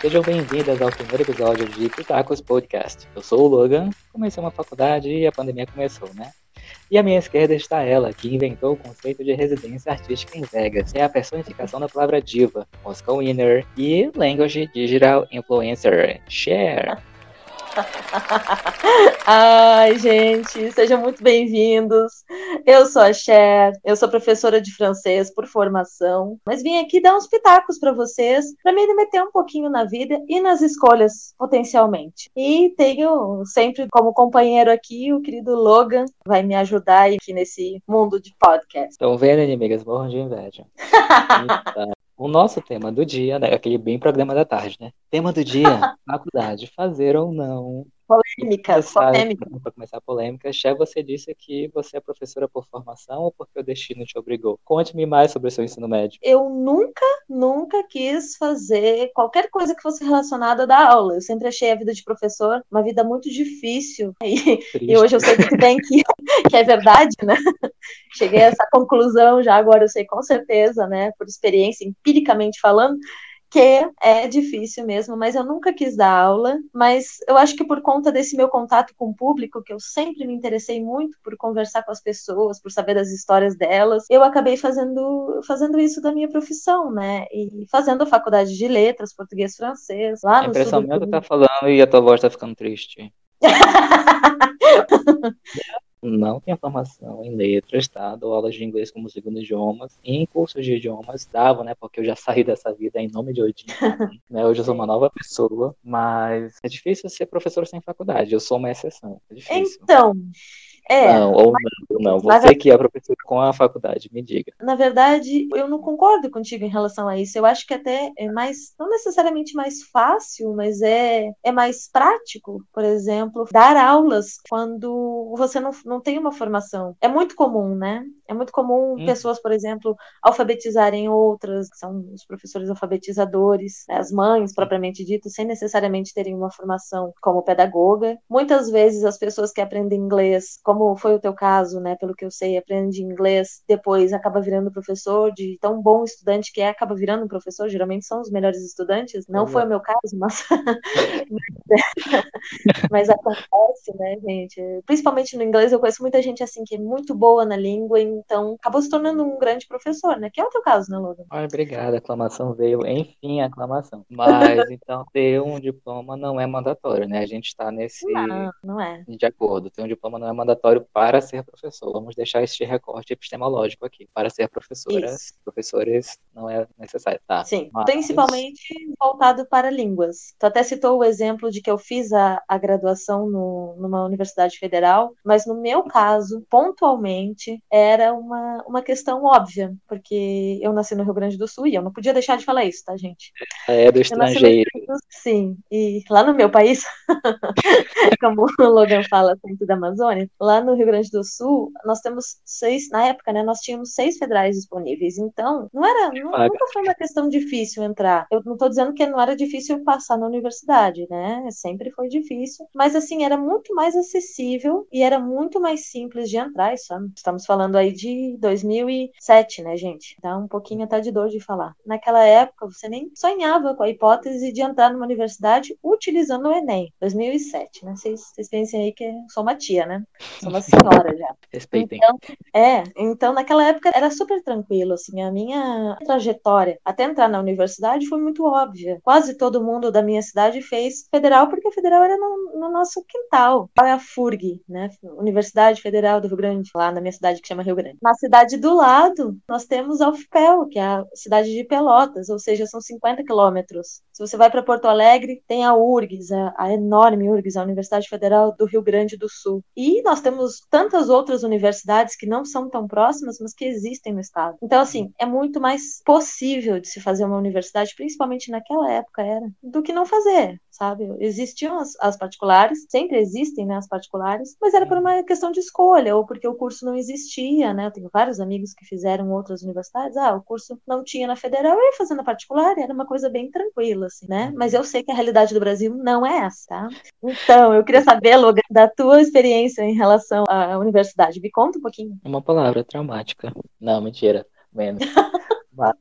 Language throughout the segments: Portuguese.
Sejam bem-vindas ao primeiro episódio de Pitacos Podcast. Eu sou o Logan, comecei uma faculdade e a pandemia começou, né? E à minha esquerda está ela, que inventou o conceito de residência artística em Vegas. É a personificação da palavra diva, Moscow Winner e Language Digital Influencer, Share. Ai, gente, sejam muito bem-vindos. Eu sou a Cher, eu sou professora de francês por formação, mas vim aqui dar uns pitacos para vocês, para me meter um pouquinho na vida e nas escolhas, potencialmente. E tenho sempre como companheiro aqui o querido Logan, vai me ajudar aqui nesse mundo de podcast. Estão vendo, inimigas? Morram de inveja. O nosso tema do dia, né, aquele bem programa da tarde, né? Tema do dia, faculdade, fazer ou não. Polêmicas, polêmicas. Para começar a polêmica, Ché, você disse que você é professora por formação ou porque o destino te obrigou? Conte-me mais sobre o seu ensino médio. Eu nunca, nunca quis fazer qualquer coisa que fosse relacionada da aula. Eu sempre achei a vida de professor uma vida muito difícil. E, e hoje eu sei muito bem que, que é verdade, né? Cheguei a essa conclusão já agora, eu sei com certeza, né? Por experiência, empiricamente falando, que é difícil mesmo, mas eu nunca quis dar aula, mas eu acho que por conta desse meu contato com o público, que eu sempre me interessei muito por conversar com as pessoas, por saber das histórias delas, eu acabei fazendo, fazendo isso da minha profissão, né? E fazendo a faculdade de letras, português, francês, lá a no impressão minha que tá falando e a tua voz tá ficando triste. não tenho formação em letras, tá? Dou aulas de inglês como segundo idioma. E em cursos de idiomas dava, né? Porque eu já saí dessa vida em nome de Odin. né? Hoje eu sou uma nova pessoa, mas é difícil ser professor sem faculdade. Eu sou uma exceção. É difícil. Então, é, não, ou não, não. Você que é professor com a faculdade, me diga. Na verdade, eu não concordo contigo em relação a isso. Eu acho que até é mais, não necessariamente mais fácil, mas é, é mais prático, por exemplo, dar aulas quando você não, não tem uma formação. É muito comum, né? É muito comum hum. pessoas, por exemplo, alfabetizarem outras, que são os professores alfabetizadores, né? as mães, propriamente dito, sem necessariamente terem uma formação como pedagoga. Muitas vezes as pessoas que aprendem inglês, como foi o teu caso, né? Pelo que eu sei, aprende inglês, depois acaba virando professor, de tão bom estudante que é, acaba virando professor. Geralmente são os melhores estudantes. Não foi o meu caso, mas mas acontece, né, gente? Principalmente no inglês, eu conheço muita gente assim que é muito boa na língua, então acabou se tornando um grande professor, né? Que é o teu caso, né, Logan? Ai, obrigada, a aclamação veio, enfim, a aclamação. Mas então ter um diploma não é mandatório, né? A gente está nesse não, não é. de acordo. Ter um diploma não é mandatório para ser professor. Vamos deixar este recorte epistemológico aqui. Para ser professora, Isso. professores não é necessário, tá? Sim, Mas... principalmente voltado para línguas. Tu até citou o exemplo de que eu fiz a, a graduação no, numa universidade federal, mas no meu caso, pontualmente, era uma, uma questão óbvia, porque eu nasci no Rio Grande do Sul e eu não podia deixar de falar isso, tá, gente? É do estrangeiro. Do... Sim, e lá no meu país, como o Logan fala, centro da Amazônia, lá no Rio Grande do Sul, nós temos seis, na época, né, nós tínhamos seis federais disponíveis. Então, não era, não, nunca foi uma questão difícil entrar. Eu não estou dizendo que não era difícil passar na universidade, né? Sempre foi difícil, mas assim, era muito mais acessível e era muito mais simples de entrar. Isso, estamos falando aí de 2007, né, gente? Dá um pouquinho até de dor de falar. Naquela época, você nem sonhava com a hipótese de entrar numa universidade utilizando o Enem. 2007, né? Vocês, vocês pensem aí que eu sou uma tia, né? sou uma senhora já. Respeitem. Então, é, então naquela época era super tranquilo, assim, a minha trajetória até entrar na universidade foi muito óbvia. Quase todo mundo da minha cidade fez federal, porque a federal era no, no nosso quintal. É a FURG, né? Universidade Federal do Rio Grande, lá na minha cidade que chama Rio Grande. Na cidade do lado, nós temos a UFPEL, que é a cidade de Pelotas, ou seja, são 50 quilômetros. Se você vai para Porto Alegre, tem a URGS, a, a enorme URGS, a Universidade Federal do Rio Grande do Sul. E nós temos tantas outras universidades que não são tão próximas, mas que existem no estado. Então, assim, é muito mais possível de se fazer uma universidade, principalmente naquela época era, do que não fazer, sabe? Existiam as, as particulares, sempre existem, né, as particulares, mas era por uma questão de escolha, ou porque o curso não existia, né? Eu tenho vários amigos que fizeram outras universidades, ah, o curso não tinha na federal, eu ia fazendo a particular, era uma coisa bem tranquila, assim, né? Mas eu sei que a realidade do Brasil não é essa, tá? Então, eu queria saber, Logan, da tua experiência em relação relação à universidade? Me conta um pouquinho. Uma palavra, traumática. Não, mentira. Menos.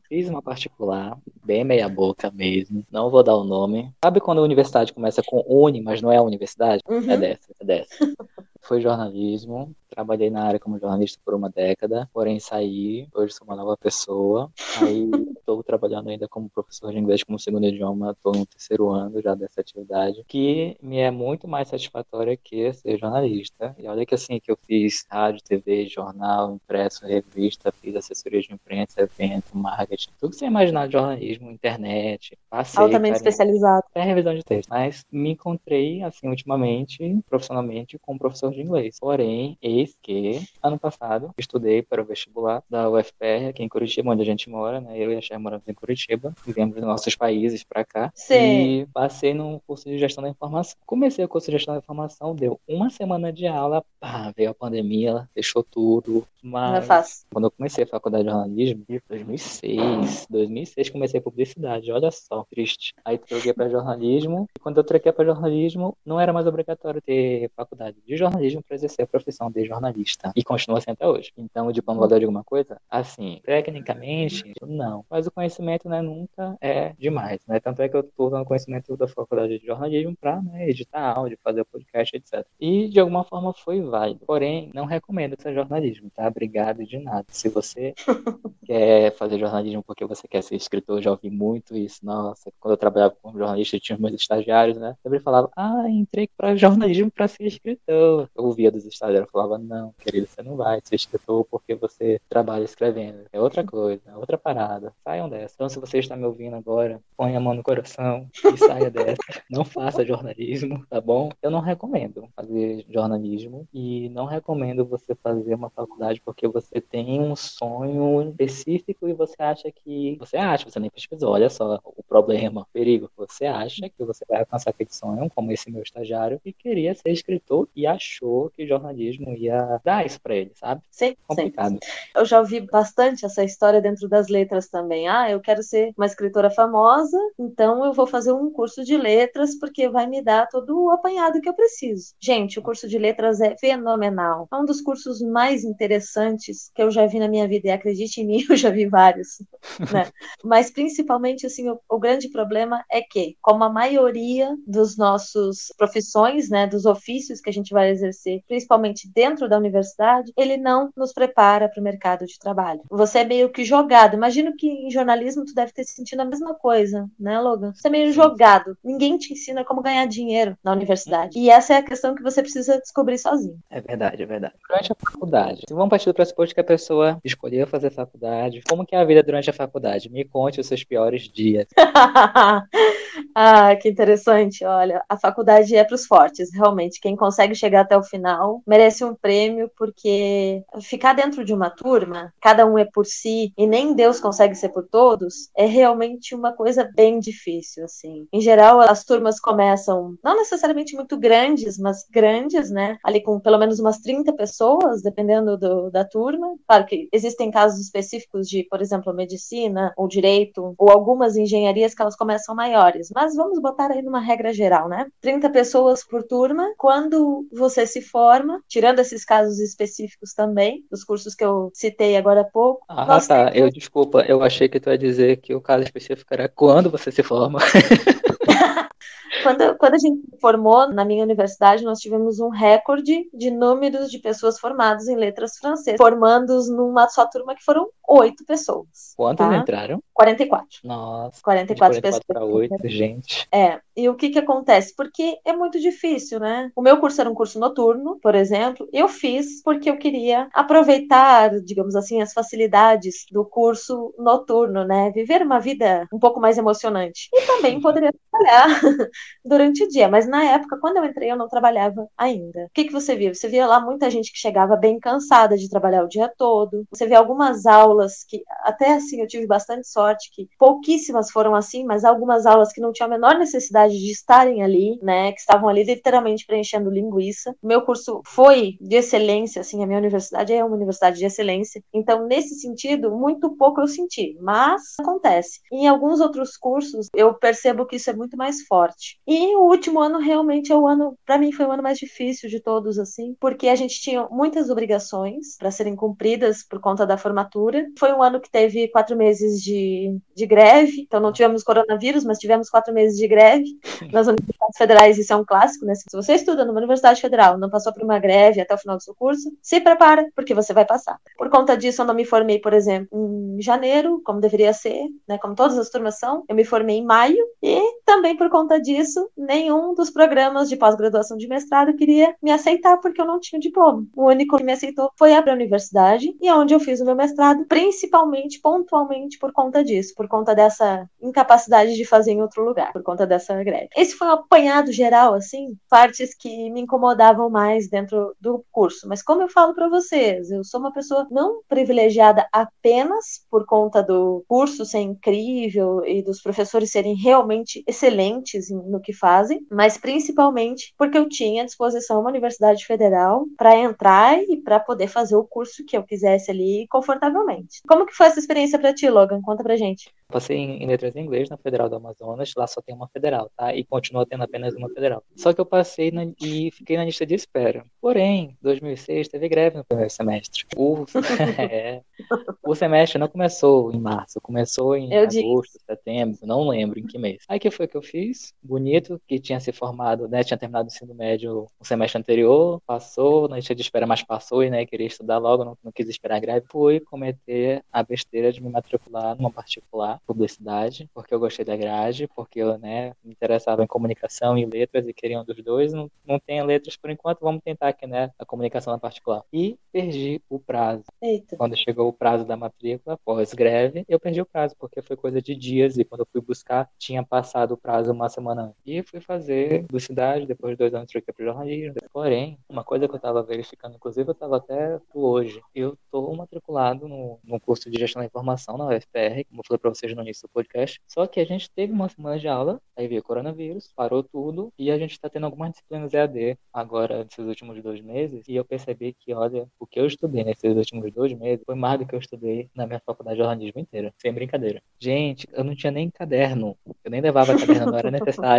Fiz uma particular, bem meia boca mesmo. Não vou dar o nome. Sabe quando a universidade começa com uni, mas não é a universidade? Uhum. É dessa, é dessa. Foi jornalismo, trabalhei na área como jornalista por uma década, porém saí, hoje sou uma nova pessoa. Aí estou trabalhando ainda como professor de inglês como segundo idioma, estou no terceiro ano já dessa atividade, que me é muito mais satisfatória que ser jornalista. E olha que assim, que eu fiz rádio, TV, jornal, impresso, revista, fiz assessoria de imprensa, evento, marketing, tudo que você imaginar de jornalismo, internet, passei. Altamente carinho, especializado. até revisão de texto. Mas me encontrei, assim, ultimamente, profissionalmente, como professor de inglês. Porém, eis que, ano passado, estudei para o vestibular da UFPR, aqui em Curitiba, onde a gente mora, né? Eu e a Cher moramos em Curitiba, viemos dos nossos países para cá. Sim. E passei no curso de gestão da informação. Comecei o curso de gestão da informação, deu uma semana de aula, pá, veio a pandemia, fechou tudo. Não é Mas fácil. quando eu comecei a faculdade de jornalismo, em 2006, 2006 comecei publicidade, olha só, triste. Aí troquei para jornalismo, e quando eu troquei para jornalismo, não era mais obrigatório ter faculdade de jornalismo para exercer a profissão de jornalista. E continua assim até hoje. Então, o diploma valeu de alguma coisa? Assim, tecnicamente, não. Mas o conhecimento, né, nunca é demais, né? Tanto é que eu estou usando conhecimento da faculdade de jornalismo para né, editar áudio, fazer podcast, etc. E, de alguma forma, foi válido. Porém, não recomendo seja jornalismo, tá? Obrigado de nada. Se você quer fazer jornalismo porque você quer ser escritor, já ouvi muito isso. Nossa, quando eu trabalhava como jornalista, eu tinha os meus estagiários, né? Sempre falava, ah, entrei para jornalismo para ser escritor. Eu ouvia dos estagiários, eu falava, não, querido, você não vai ser escritor porque você trabalha escrevendo. É outra coisa, é outra parada. Saiam dessa. Então, se você está me ouvindo agora, põe a mão no coração e saia dessa. Não faça jornalismo, tá bom? Eu não recomendo fazer jornalismo e não recomendo você fazer uma faculdade porque você tem um sonho específico e você acha que. Você acha, você nem pesquisou. Olha só o problema, o perigo. Você acha que você vai alcançar aquele sonho, como esse meu estagiário, que queria ser escritor e achou que jornalismo ia dar isso pra ele, sabe? Sim, sim. Complicado. Eu já ouvi bastante essa história dentro das letras também. Ah, eu quero ser uma escritora famosa, então eu vou fazer um curso de letras porque vai me dar todo o apanhado que eu preciso. Gente, o curso de letras é fenomenal. É um dos cursos mais interessantes que eu já vi na minha vida. E acredite em mim, eu já vi vários. Né? Mas principalmente, assim, o, o grande problema é que, como a maioria dos nossos profissões, né, dos ofícios que a gente vai exercer, principalmente dentro da universidade, ele não nos prepara para o mercado de trabalho. Você é meio que jogado. Imagino que em jornalismo tu deve ter sentido a mesma coisa, né, Logan? Você é meio jogado. Ninguém te ensina como ganhar dinheiro na universidade. E essa é a questão que você precisa descobrir sozinho. É verdade, é verdade. Durante a faculdade, vamos partir do pressuposto que a pessoa escolheu fazer faculdade. Como que é a vida durante a faculdade? Me conte os seus piores dias. ah, que interessante. Olha, a faculdade é para os fortes, realmente. Quem consegue chegar até o final merece um prêmio, porque ficar dentro de uma turma, cada um é por si e nem Deus consegue ser por todos, é realmente uma coisa bem difícil, assim. Em geral, as turmas começam não necessariamente muito grandes, mas grandes, né? Ali com pelo menos umas 30 pessoas, dependendo do, da turma. Claro que existem casos específicos de, por exemplo, medicina ou direito ou algumas engenharias que elas começam maiores, mas vamos botar aí numa regra geral, né? 30 pessoas por turma. Quando você se forma, tirando esses casos específicos também, dos cursos que eu citei agora há pouco. Ah, tá. temos- Eu desculpa, eu achei que tu ia dizer que o caso específico era quando você se forma. Quando, quando a gente se formou na minha universidade, nós tivemos um recorde de números de pessoas formadas em letras francesas, formandos numa só turma que foram oito pessoas. Quantos tá? entraram? 44. Nossa, de 44 44 para pessoas. 8, gente. É, e o que que acontece? Porque é muito difícil, né? O meu curso era um curso noturno, por exemplo. Eu fiz porque eu queria aproveitar, digamos assim, as facilidades do curso noturno, né? Viver uma vida um pouco mais emocionante. E também poderia trabalhar durante o dia, mas na época, quando eu entrei, eu não trabalhava ainda. O que que você via? Você via lá muita gente que chegava bem cansada de trabalhar o dia todo. Você vê algumas aulas que, até assim, eu tive bastante sorte, que pouquíssimas foram assim, mas algumas aulas que não tinham a menor necessidade de estarem ali, né? Que estavam ali literalmente preenchendo linguiça. Meu curso foi de excelência, assim, a minha universidade é uma universidade de excelência. Então, nesse sentido, muito pouco eu senti, mas acontece. Em alguns outros cursos, eu percebo que isso é muito mais forte. E o último ano realmente é o ano, para mim foi o ano mais difícil de todos, assim, porque a gente tinha muitas obrigações para serem cumpridas por conta da formatura. Foi um ano que teve quatro meses de, de greve, então não tivemos coronavírus, mas tivemos quatro meses de greve nas universidades federais. Isso é um clássico, né? Se você estuda numa universidade federal, não passou por uma greve até o final do seu curso, se prepara, porque você vai passar. Por conta disso, eu não me formei, por exemplo, em janeiro, como deveria ser, né? Como todas as turmas são. Eu me formei em maio e também por conta disso, nenhum dos programas de pós-graduação de mestrado queria me aceitar porque eu não tinha diploma. O único que me aceitou foi a universidade e onde eu fiz o meu mestrado, principalmente, pontualmente por conta disso, por conta dessa incapacidade de fazer em outro lugar, por conta dessa greve. Esse foi um apanhado geral, assim, partes que me incomodavam mais dentro do curso. Mas como eu falo para vocês, eu sou uma pessoa não privilegiada apenas por conta do curso ser incrível e dos professores serem realmente excelentes no que fazem, mas principalmente porque eu tinha à disposição uma universidade federal para entrar e para poder fazer o curso que eu quisesse ali confortavelmente. Como que foi essa experiência para ti, Logan? Conta pra gente. Passei em, letras em inglês na Federal do Amazonas, lá só tem uma federal, tá? E continua tendo apenas uma federal. Só que eu passei na, e fiquei na lista de espera. Porém, 2006 teve greve no primeiro semestre. O, é, o semestre não começou em março, começou em eu agosto, disse. setembro, não lembro em que mês. Aí que foi que eu fiz? Bonito, que tinha se formado, né? Tinha terminado o ensino médio no semestre anterior, passou, na lista de espera, mas passou e, né, queria estudar logo, não, não quis esperar a greve. Fui cometer a besteira de me matricular numa particular, publicidade, porque eu gostei da grade, porque eu, né, me interessava em comunicação e letras e queria um dos dois. Não, não tem letras por enquanto, vamos tentar aqui, né, a comunicação na particular. E perdi o prazo. Eita. Quando chegou o prazo da matrícula, pós-greve, eu perdi o prazo, porque foi coisa de dias e quando eu fui buscar, tinha passado o prazo uma semana E fui fazer publicidade, depois de dois anos troquei para jornalismo. Porém, uma coisa que eu estava verificando, inclusive eu estava até hoje, eu estou matriculado no, no curso de gestão da informação na UFPR, como eu falei para vocês no início do podcast. Só que a gente teve uma semana de aula, aí veio coronavírus, parou tudo, e a gente está tendo algumas disciplinas EAD agora, nesses últimos dois meses, e eu percebi que, olha, o que eu estudei nesses últimos dois meses foi mais do que eu estudei na minha faculdade de jornalismo inteira, sem brincadeira. Gente, eu não tinha nem caderno, eu nem levava caderno, não era necessário.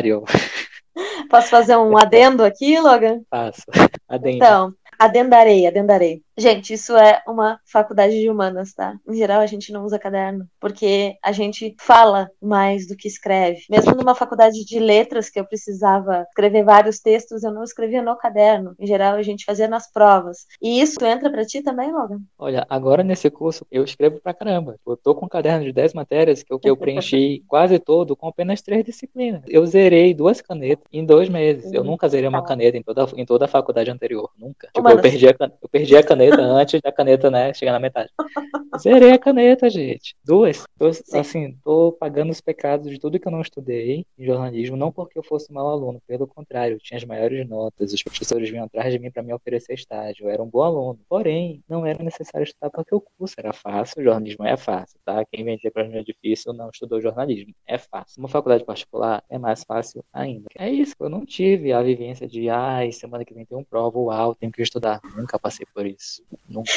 Posso fazer um adendo aqui, Logan? Faço. Adendo. Então, adendarei, adendarei. Gente, isso é uma faculdade de humanas, tá? Em geral, a gente não usa caderno, porque a gente fala mais do que escreve. Mesmo numa faculdade de letras, que eu precisava escrever vários textos, eu não escrevia no caderno. Em geral, a gente fazia nas provas. E isso entra para ti também, Logan? Olha, agora nesse curso, eu escrevo pra caramba. Eu tô com um caderno de 10 matérias que eu, que eu preenchi quase todo com apenas três disciplinas. Eu zerei duas canetas em dois meses. Eu nunca zerei uma caneta em toda, em toda a faculdade anterior. Nunca. Tipo, eu perdi, a, eu perdi a caneta caneta antes da caneta, né, chegar na metade. Zerei a caneta, gente. Duas. Tô, assim, tô pagando os pecados de tudo que eu não estudei em jornalismo, não porque eu fosse mau aluno, pelo contrário, eu tinha as maiores notas, os professores vinham atrás de mim para me oferecer estágio, eu era um bom aluno. Porém, não era necessário estudar porque o curso era fácil, o jornalismo é fácil, tá? Quem vem dizer para mim é difícil não estudou jornalismo. É fácil. Uma faculdade particular é mais fácil ainda. É isso, eu não tive a vivência de, ai, semana que vem tem um prova, uau, tenho que estudar. Nunca passei por isso. Nunca.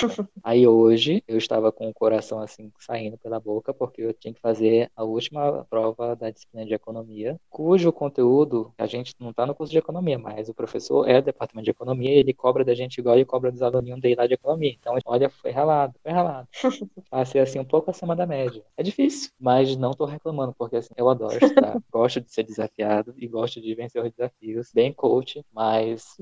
Aí hoje eu estava com o coração assim saindo pela boca porque eu tinha que fazer a última prova da disciplina de economia, cujo conteúdo a gente não está no curso de economia, mas o professor é do departamento de economia e ele cobra da gente igual ele cobra dos aluninhos dele lá de economia. Então, olha, foi ralado, foi ralado. Passei assim um pouco acima da média. É difícil, mas não estou reclamando porque assim, eu adoro estudar, gosto de ser desafiado e gosto de vencer os desafios. Bem coach, mas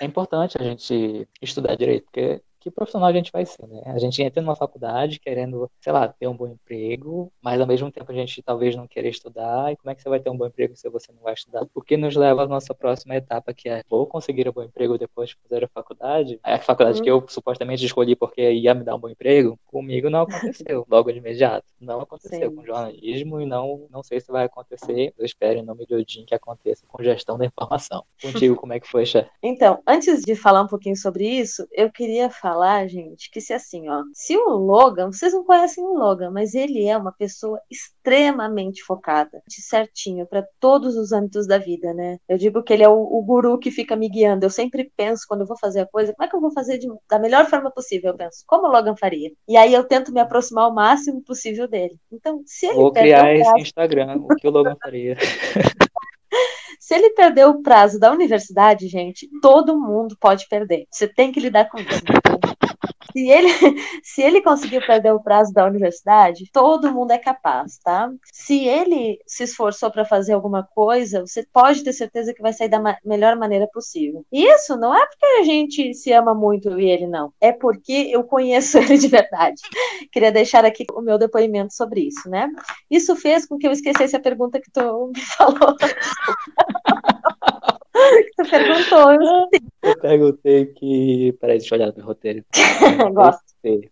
é importante a gente estudar direito, porque que profissional a gente vai ser, né? A gente entra numa faculdade querendo, sei lá, ter um bom emprego, mas ao mesmo tempo a gente talvez não queira estudar. E como é que você vai ter um bom emprego se você não vai estudar? O que nos leva à nossa próxima etapa, que é vou conseguir um bom emprego depois de fazer a faculdade. A faculdade uhum. que eu supostamente escolhi porque ia me dar um bom emprego, comigo não aconteceu logo de imediato. Não aconteceu Sim. com jornalismo e não, não sei se vai acontecer. Eu espero em nome de Odin que aconteça com gestão da informação. Contigo, como é que foi, Xé? Então, antes de falar um pouquinho sobre isso, eu queria falar falar, gente, que se assim, ó, se o Logan, vocês não conhecem o Logan, mas ele é uma pessoa extremamente focada, certinho para todos os âmbitos da vida, né? Eu digo que ele é o, o, guru que fica me guiando. Eu sempre penso quando eu vou fazer a coisa, como é que eu vou fazer de, da melhor forma possível? Eu penso, como o Logan faria? E aí eu tento me aproximar o máximo possível dele. Então, se ele vou criar esse Instagram, o que o Logan faria. Se ele perdeu o prazo da universidade, gente, todo mundo pode perder. Você tem que lidar com isso. Se ele, se ele conseguiu perder o prazo da universidade, todo mundo é capaz, tá? Se ele se esforçou para fazer alguma coisa, você pode ter certeza que vai sair da ma melhor maneira possível. Isso não é porque a gente se ama muito e ele não, é porque eu conheço ele de verdade. Queria deixar aqui o meu depoimento sobre isso, né? Isso fez com que eu esquecesse a pergunta que tu me falou. Tu perguntou. Eu, eu perguntei que. Peraí, deixa eu olhar no roteiro. Gosto.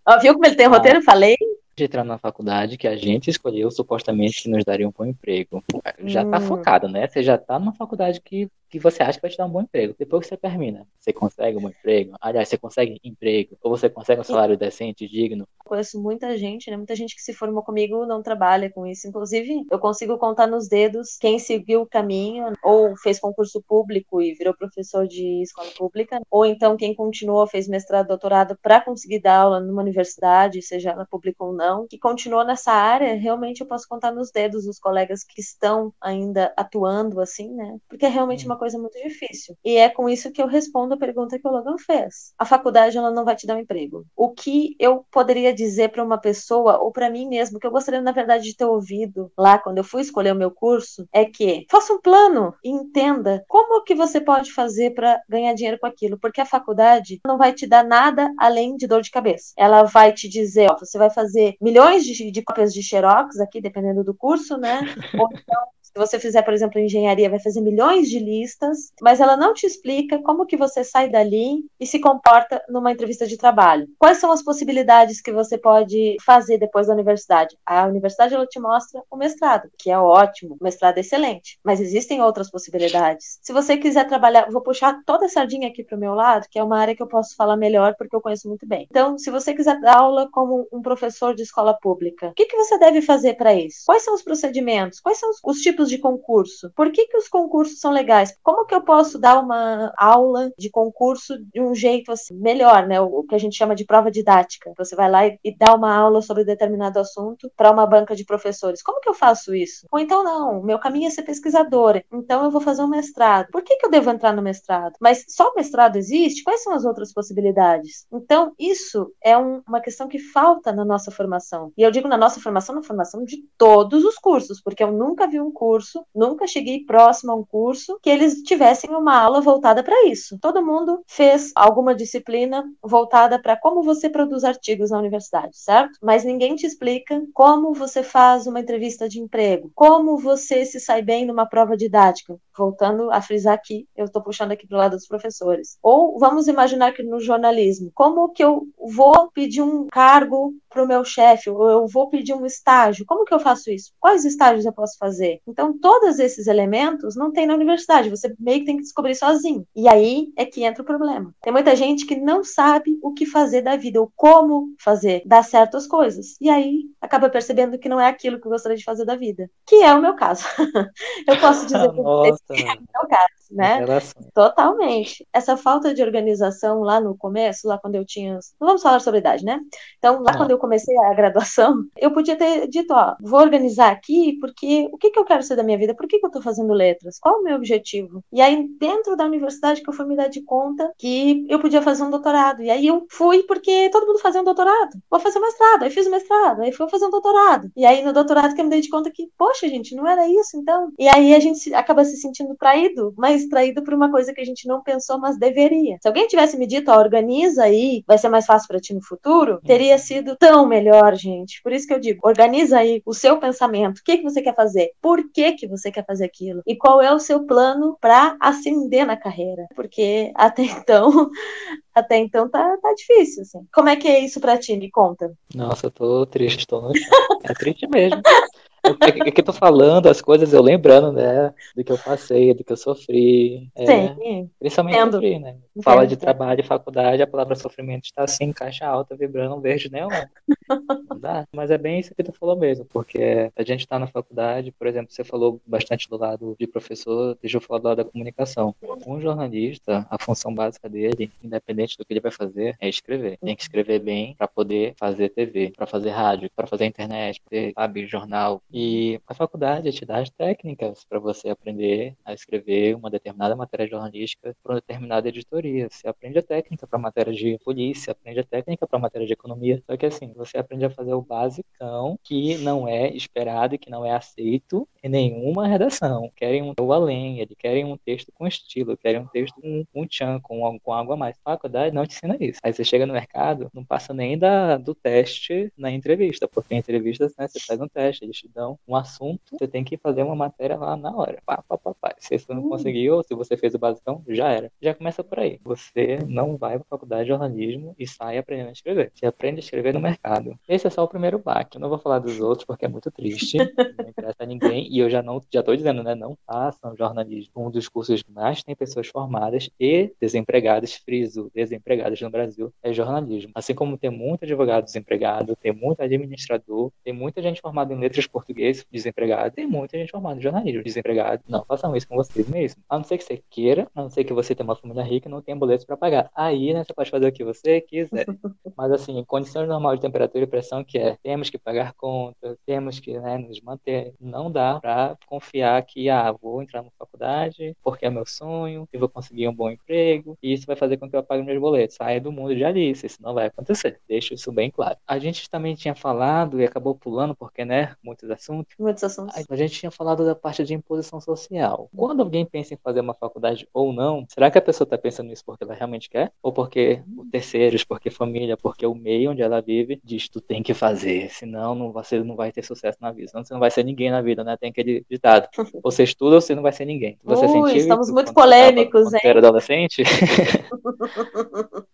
Ó, viu como ele tem ah. roteiro? Falei? de entrar na faculdade que a gente escolheu supostamente que nos daria um bom emprego. Já tá hum. focado, né? Você já tá numa faculdade que, que você acha que vai te dar um bom emprego. Depois que você termina, você consegue um bom emprego. Aliás, você consegue emprego. Ou você consegue um salário decente, digno. Conheço muita gente, né? Muita gente que se formou comigo não trabalha com isso. Inclusive, eu consigo contar nos dedos quem seguiu o caminho, ou fez concurso público e virou professor de escola pública, ou então quem continuou, fez mestrado, doutorado para conseguir dar aula numa universidade, seja ela pública ou não não, que continuou nessa área, realmente eu posso contar nos dedos os colegas que estão ainda atuando assim, né? Porque é realmente uma coisa muito difícil. E é com isso que eu respondo a pergunta que o Logan fez. A faculdade ela não vai te dar um emprego. O que eu poderia dizer para uma pessoa ou para mim mesmo, que eu gostaria na verdade de ter ouvido lá quando eu fui escolher o meu curso, é que faça um plano e entenda como que você pode fazer para ganhar dinheiro com aquilo, porque a faculdade não vai te dar nada além de dor de cabeça. Ela vai te dizer, ó, você vai fazer milhões de, de cópias de xerox aqui, dependendo do curso, né? Ou então se você fizer, por exemplo, engenharia, vai fazer milhões de listas, mas ela não te explica como que você sai dali e se comporta numa entrevista de trabalho. Quais são as possibilidades que você pode fazer depois da universidade? A universidade ela te mostra o mestrado, que é ótimo, o mestrado é excelente, mas existem outras possibilidades. Se você quiser trabalhar, vou puxar toda a sardinha aqui para o meu lado, que é uma área que eu posso falar melhor porque eu conheço muito bem. Então, se você quiser dar aula como um professor de escola pública, o que, que você deve fazer para isso? Quais são os procedimentos? Quais são os, os tipos tipos de concurso. Por que, que os concursos são legais? Como que eu posso dar uma aula de concurso de um jeito assim, melhor, né? O, que a gente chama de prova didática. Você vai lá e, e dá uma aula sobre determinado assunto para uma banca de professores. Como que eu faço isso? Ou então, não, meu caminho é ser pesquisadora, então eu vou fazer um mestrado. Por que, que eu devo entrar no mestrado? Mas só o mestrado existe? Quais são as outras possibilidades? Então, isso é um, uma questão que falta na nossa formação. E eu digo na nossa formação, na formação de todos os cursos, porque eu nunca vi um curso curso, nunca cheguei próximo a um curso que eles tivessem uma aula voltada para isso. Todo mundo fez alguma disciplina voltada para como você produz artigos na universidade, certo? Mas ninguém te explica como você faz uma entrevista de emprego, como você se sai bem numa prova didática. Voltando a frisar aqui, eu estou puxando aqui para o lado dos professores. Ou vamos imaginar que no jornalismo, como que eu vou pedir um cargo para o meu chefe, ou eu vou pedir um estágio, como que eu faço isso? Quais estágios eu posso fazer? Então, todos esses elementos não tem na universidade, você meio que tem que descobrir sozinho. E aí é que entra o problema. Tem muita gente que não sabe o que fazer da vida, ou como fazer, dar certo as coisas. E aí acaba percebendo que não é aquilo que gostaria de fazer da vida. Que é o meu caso. eu posso dizer que é o meu caso né? Totalmente. Essa falta de organização lá no começo, lá quando eu tinha. Não vamos falar sobre idade, né? Então, lá Não. quando eu comecei a graduação, eu podia ter dito, ó, vou organizar aqui, porque o que, que eu quero ser da minha vida? Por que, que eu tô fazendo letras? Qual o meu objetivo? E aí, dentro da universidade, que eu fui me dar de conta que eu podia fazer um doutorado. E aí eu fui porque todo mundo fazia um doutorado. Vou fazer um mestrado. Aí fiz o mestrado. Aí fui fazer um doutorado. E aí, no doutorado, que eu me dei de conta que, poxa, gente, não era isso, então. E aí a gente acaba se sentindo traído, mas distraído por uma coisa que a gente não pensou, mas deveria. Se alguém tivesse me dito, ó, organiza aí, vai ser mais fácil para ti no futuro, teria sido tão melhor, gente. Por isso que eu digo, organiza aí o seu pensamento. O que, que você quer fazer? Por que, que você quer fazer aquilo? E qual é o seu plano para ascender na carreira? Porque até então até então tá, tá difícil, assim. Como é que é isso pra ti? Me conta. Nossa, eu tô triste, tô no. É triste mesmo. É que eu tô falando as coisas, eu lembrando, né? Do que eu passei, do que eu sofri. É, Sim. Principalmente Entendo. sofri, né? Fala de trabalho e faculdade, a palavra sofrimento está assim, caixa alta, vibrando, um verde nenhum. Não dá. Mas é bem isso que tu falou mesmo, porque a gente tá na faculdade, por exemplo, você falou bastante do lado de professor, deixa eu falar do lado da comunicação. Um jornalista, a função básica dele, independente do que ele vai fazer, é escrever. Tem que escrever bem para poder fazer TV, para fazer rádio, para fazer internet, ter, sabe, jornal, E a faculdade te dá as técnicas para você aprender a escrever uma determinada matéria jornalística para uma determinada editoria. Você aprende a técnica para matéria de polícia, aprende a técnica para matéria de economia. Só que assim, você aprende a fazer o basicão que não é esperado e que não é aceito em nenhuma redação. Querem um o além, eles querem um texto com estilo, querem um texto com um tchan, com, com algo a mais. A faculdade não te ensina isso. Aí você chega no mercado, não passa nem da, do teste na entrevista, porque em entrevista né, você faz um teste, eles te dão um assunto, você tem que fazer uma matéria lá na hora. Pá, pá, pá, pá. Se você não hum. conseguiu, se você fez o basicão, já era. Já começa por aí. Você não vai para a faculdade de jornalismo e sai aprendendo a escrever. Você aprende a escrever no mercado. Esse é só o primeiro baque. Eu não vou falar dos outros porque é muito triste. não interessa a ninguém. E eu já não já tô dizendo, né? Não façam jornalismo. Um dos cursos que mais tem pessoas formadas e desempregadas, friso, desempregadas no Brasil, é jornalismo. Assim como tem muito advogado desempregado, tem muito administrador, tem muita gente formada em letras português desempregado, tem muita gente formada em jornalismo desempregado. Não façam isso com vocês mesmos. A não ser que você queira, a não ser que você tenha uma família rica e não tenha boletos para pagar. Aí, né, você pode fazer o que você quiser. Mas assim, em condições normais de temperatura e pressão que é, temos que pagar contas, temos que né, nos manter. Não dá para confiar que, ah, vou entrar na faculdade porque é meu sonho e vou conseguir um bom emprego e isso vai fazer com que eu pague meus boletos. Saia do mundo de Alice, isso não vai acontecer. Deixo isso bem claro. A gente também tinha falado e acabou pulando porque, né, muitos assuntos. Muitos assuntos. A gente tinha falado da parte de imposição social. Quando alguém pensa em fazer uma faculdade ou não, será que a pessoa está pensando nisso porque ela realmente quer? Ou porque terceiros, porque família, porque o meio onde ela vive diz tu tem que fazer, senão não, você não vai ter sucesso na vida, senão você não vai ser ninguém na vida, né? Tem aquele ditado. Ou você estuda ou você não vai ser ninguém. Você Ui, estamos muito polêmicos, hein? Era adolescente?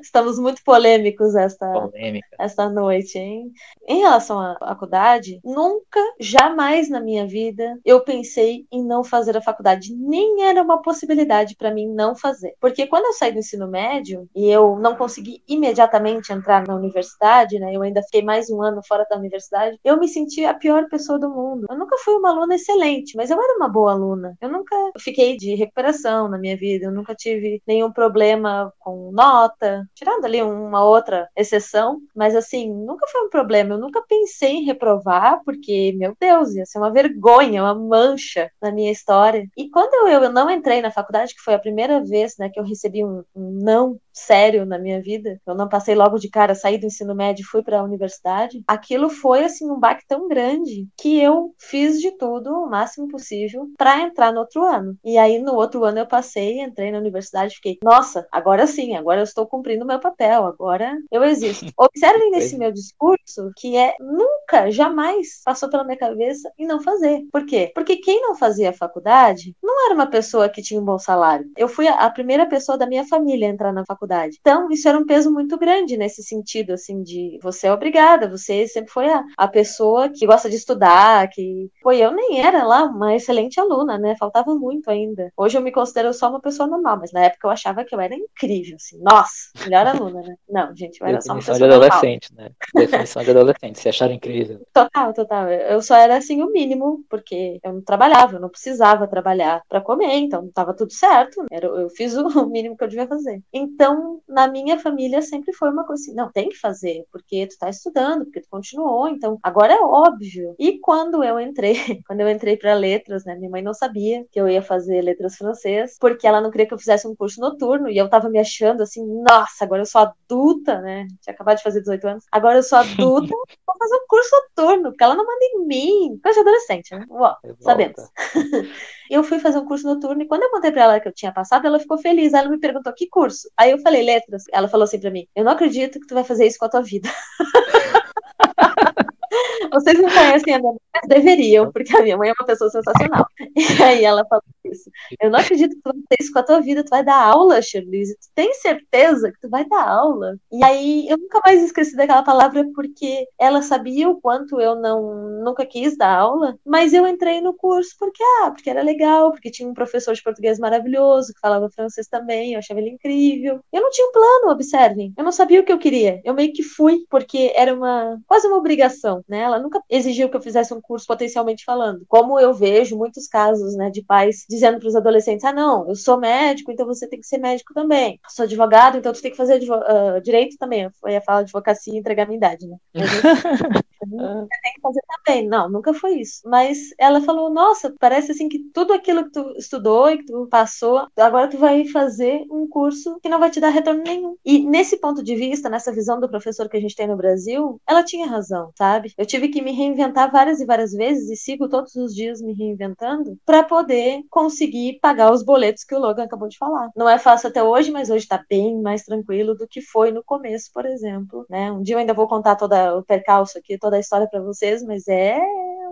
estamos muito polêmicos esta, esta noite, hein? Em relação à faculdade, nunca, jamais na minha vida eu pensei em não fazer a faculdade. Nem era uma possibilidade para mim não fazer. Porque quando eu saí do ensino médio e eu não consegui imediatamente entrar na universidade, né? Eu ainda fiquei mais um ano fora da universidade. Eu me senti a pior pessoa do mundo. Eu nunca fui uma aluna excelente, mas eu era uma boa aluna. Eu nunca fiquei de recuperação na minha vida. Eu nunca tive nenhum problema com nota, tirando ali uma outra exceção. Mas assim, nunca foi um problema. Eu nunca pensei em reprovar, porque, meu Deus, ia ser uma vergonha, uma mancha na minha história. E quando eu, eu não entrei na faculdade, que foi a primeira vez né, que eu recebi um, um não sério na minha vida, eu não passei logo de cara, saí do ensino médio e fui para a universidade, aquilo foi assim um baque tão grande que eu fiz de tudo o máximo possível para entrar no outro ano. E aí no outro ano eu passei, entrei na universidade, fiquei, nossa, agora sim, agora eu estou cumprindo o meu papel, agora eu existo. Observem nesse meu discurso que é nunca, jamais passou pela minha cabeça em não fazer. Por quê? Porque quem não fazia faculdade não era uma pessoa que tinha um bom salário. Eu fui a primeira pessoa da minha família a entrar na faculdade. Então, isso era um peso muito grande nesse sentido, assim, de você é obrigada, você sempre foi a, a pessoa que gosta de estudar, que. Pô, eu nem era lá uma excelente aluna, né? Faltava muito ainda. Hoje eu me considero só uma pessoa normal, mas na época eu achava que eu era incrível, assim, nossa, melhor aluna, né? Não, gente, eu era só uma pessoa. Definição de adolescente, normal. né? Definição de adolescente, se acharam incrível. Total, total. Eu só era assim o mínimo, porque eu não trabalhava, eu não precisava trabalhar para comer, então tava tudo certo. Era, eu fiz o mínimo que eu devia fazer. Então, na minha família sempre foi uma coisa assim, não, tem que fazer, porque tu tá estudando, porque tu continuou, então agora é óbvio. E quando eu entrei, quando eu entrei para letras, né, minha mãe não sabia que eu ia fazer letras francês, porque ela não queria que eu fizesse um curso noturno, e eu tava me achando assim, nossa, agora eu sou adulta, né? Tinha acabado de fazer 18 anos. Agora eu sou adulta, vou fazer um curso noturno, porque ela não manda em mim. Coisa de adolescente, né? Uó, sabemos. eu fui fazer um curso noturno, e quando eu contei pra ela que eu tinha passado, ela ficou feliz. Ela me perguntou que curso. Aí eu falei, letras. Ela falou assim pra mim: Eu não acredito que tu vai fazer isso com a tua vida. Vocês não conhecem a minha mãe, mas deveriam, porque a minha mãe é uma pessoa sensacional. E aí ela falou isso. Eu não acredito que tu vai fazer isso com a tua vida, tu vai dar aula, Shirley. Tu tem certeza que tu vai dar aula? E aí eu nunca mais esqueci daquela palavra porque ela sabia o quanto eu não nunca quis dar aula, mas eu entrei no curso porque ah, porque era legal, porque tinha um professor de português maravilhoso que falava francês também, eu achava ele incrível. Eu não tinha um plano, observem. Eu não sabia o que eu queria. Eu meio que fui porque era uma quase uma obrigação, né? Ela nunca exigiu que eu fizesse um curso potencialmente falando. Como eu vejo muitos casos, né, de pais dizendo para os adolescentes: ah, não, eu sou médico, então você tem que ser médico também. Eu sou advogado, então tu tem que fazer uh, direito também. Eu ia falar advocacia e entregar minha idade, né? Mas, ah. você tem que fazer também. Não, nunca foi isso. Mas ela falou, nossa, parece assim que tudo aquilo que tu estudou e que tu passou, agora tu vai fazer um curso que não vai te dar retorno nenhum. E nesse ponto de vista, nessa visão do professor que a gente tem no Brasil, ela tinha razão, sabe? Eu tive que me reinventar várias e várias vezes e sigo todos os dias me reinventando para poder conseguir pagar os boletos que o Logan acabou de falar. Não é fácil até hoje, mas hoje está bem mais tranquilo do que foi no começo, por exemplo, né? Um dia eu ainda vou contar toda o percalço aqui, toda a história para vocês, mas é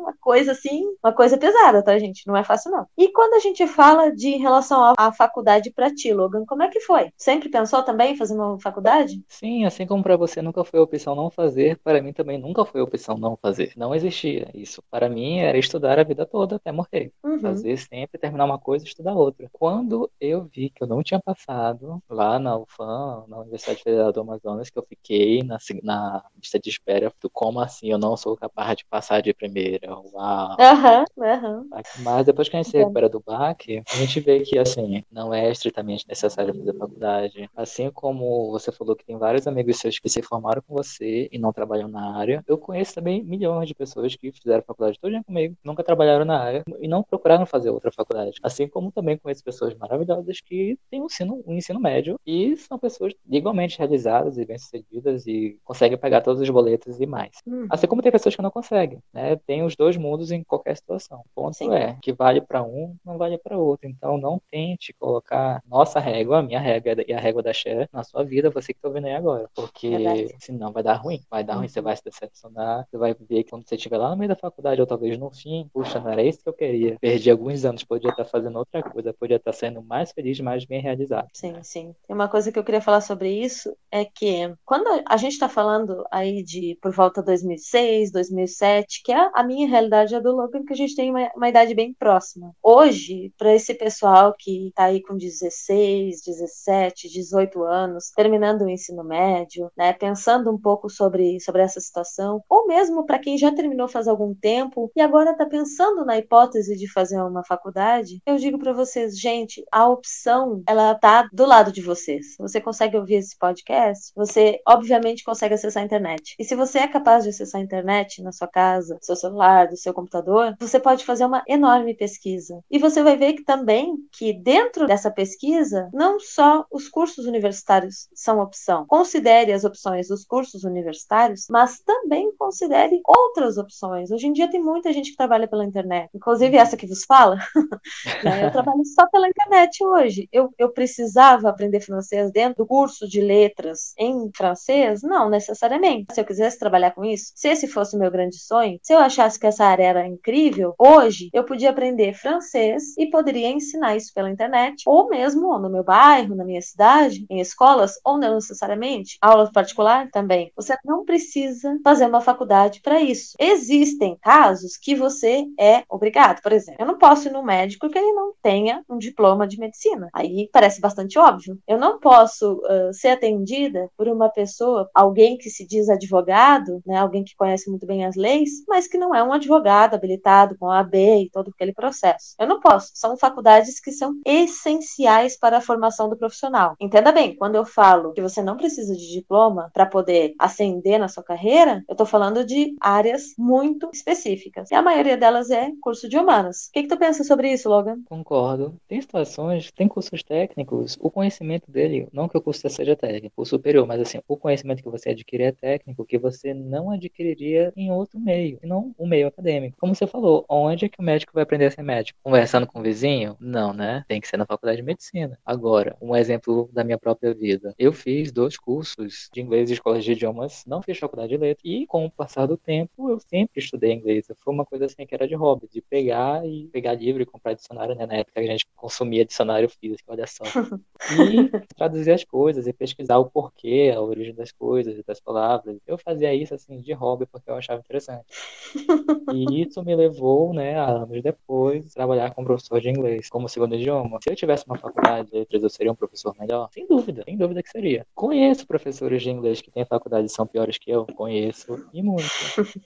uma coisa assim, uma coisa pesada, tá, gente? Não é fácil, não. E quando a gente fala de em relação à faculdade para ti, Logan, como é que foi? Sempre pensou também em fazer uma faculdade? Sim, assim como para você nunca foi opção não fazer, para mim também nunca foi opção não fazer. Não existia isso. Para mim era estudar a vida toda até morrer. Uhum. Fazer sempre, terminar uma coisa e estudar outra. Quando eu vi que eu não tinha passado lá na UFAM, na Universidade Federal do Amazonas, que eu fiquei na, na lista de espera do como assim eu não sou capaz de passar de primeira. Uau. Uhum, uhum. Mas depois que a gente se recupera do baque, a gente vê que assim, não é estritamente necessário fazer faculdade. Assim como você falou que tem vários amigos seus que se formaram com você e não trabalham na área, eu conheço também milhões de pessoas que fizeram faculdade todo dia comigo, nunca trabalharam na área e não procuraram fazer outra faculdade. Assim como também conheço pessoas maravilhosas que têm um ensino, um ensino médio e são pessoas igualmente realizadas e bem-sucedidas e conseguem pagar todos os boletos e mais. Hum. Assim como tem pessoas que não conseguem, né? Tem os dois mundos em qualquer situação. O ponto Sim. é que vale para um, não vale para outro. Então não tente colocar nossa régua, a minha régua e a régua da Cher na sua vida, você que tá ouvindo aí agora. Porque Verdade. senão vai dar ruim. Vai dar ruim, você vai se decepcionar, você vai ver que quando você estiver lá no meio da faculdade, ou talvez no fim, puxa, não era isso que eu queria. Perdi alguns anos, podia estar fazendo outra coisa, podia estar sendo mais feliz, mais bem realizado. Sim, sim. Tem uma coisa que eu queria falar sobre isso, é que quando a gente está falando aí de por volta de 2006, 2007, que é a minha realidade é do Logan, que a gente tem uma, uma idade bem próxima. Hoje, para esse pessoal que está aí com 16, 17, 18 anos, terminando o ensino médio, né, pensando um pouco sobre, sobre essa situação, ou mesmo para quem já terminou faz algum tempo e agora está pensando na hipótese de fazer uma faculdade, eu digo para vocês, gente, a opção ela tá do lado de vocês. Você consegue ouvir esse podcast? Você obviamente consegue acessar a internet. E se você é capaz de acessar a internet na sua casa, seu celular, do seu computador, você pode fazer uma enorme pesquisa. E você vai ver que também que dentro dessa pesquisa, não só os cursos universitários são opção. Considere as opções dos cursos universitários, mas também considere outras opções. Hoje em dia tem muita gente que trabalha pela internet, inclusive essa que vos fala. Né? eu trabalho só pela internet hoje. Eu, eu precisava aprender francês dentro do curso de letras em francês? Não, necessariamente. Se eu quisesse trabalhar com isso, se esse fosse o meu grande sonho, se eu achasse que essa área era incrível, hoje eu podia aprender francês e poderia ensinar isso pela internet, ou mesmo no meu bairro, na minha cidade, em escolas, ou não necessariamente, aula particular também. Você não precisa fazer uma faculdade para isso. Existem casos que você é obrigado. Por exemplo, eu não posso ir no médico que ele não tenha um diploma de medicina. Aí parece bastante óbvio. Eu não posso uh, ser atendida por uma pessoa, alguém que se diz advogado, né, alguém que conhece muito bem as leis, mas que não é um advogado habilitado com a AB e todo aquele processo. Eu não posso. São faculdades que são essenciais para a formação do profissional. Entenda bem, quando eu falo que você não precisa de diploma para poder ascender na sua carreira, eu estou falando de áreas muito específicas. E a maioria delas é curso de humanas. O que, que tu pensa sobre isso, Logan? Concordo. Tem situações, tem cursos técnicos, o conhecimento dele, não que o curso seja técnico, o superior, mas assim, o conhecimento que você adquire é técnico que você não adquiriria em outro meio, e não o meio acadêmico. Como você falou, onde é que o médico vai aprender a ser médico? Conversando com o vizinho? Não, né? Tem que ser na faculdade de medicina. Agora, um exemplo da minha própria vida. Eu fiz dois cursos de inglês e escolas de idiomas, não fiz faculdade de letras, e com o passar do tempo, eu sempre estudei inglês. Foi uma coisa assim que era de hobby, de pegar e pegar livro e comprar dicionário, né? Na época a gente consumia dicionário físico, olha só. E traduzir as coisas e pesquisar o porquê, a origem das coisas e das palavras. Eu fazia isso assim de hobby porque eu achava interessante. E isso me levou, né, a anos depois, a trabalhar como professor de inglês, como segundo idioma. Se eu tivesse uma faculdade de letras, eu seria um professor melhor? Sem dúvida, sem dúvida que seria. Conheço professores de inglês que têm faculdade e são piores que eu, conheço, e muito.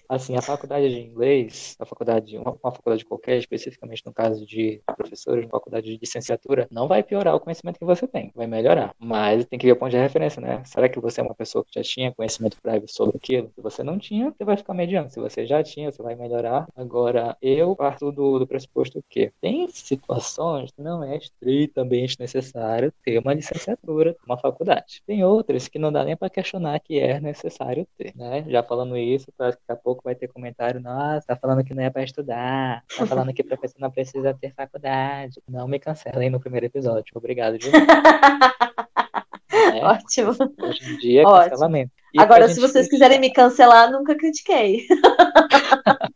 Assim, a faculdade de inglês, a faculdade, uma, uma faculdade qualquer, especificamente no caso de professores, uma faculdade de licenciatura, não vai piorar o conhecimento que você tem, vai melhorar. Mas tem que ver o ponto de referência, né? Será que você é uma pessoa que já tinha conhecimento prévio sobre aquilo? Se você não tinha, você vai ficar mediano. Se você já tinha, você vai melhorar. Agora, eu parto do, do pressuposto que tem situações que não é estritamente necessário ter uma licenciatura, uma faculdade. Tem outras que não dá nem para questionar que é necessário ter, né? Já falando isso, parece que daqui a pouco vai ter comentário, nossa, tá falando que não é para estudar, tá falando que professor não precisa ter faculdade. Não me cancelem no primeiro episódio. Obrigado, de É, Ótimo. Hoje em dia, Ótimo. cancelamento. E Agora, se vocês quiserem me cancelar, nunca critiquei.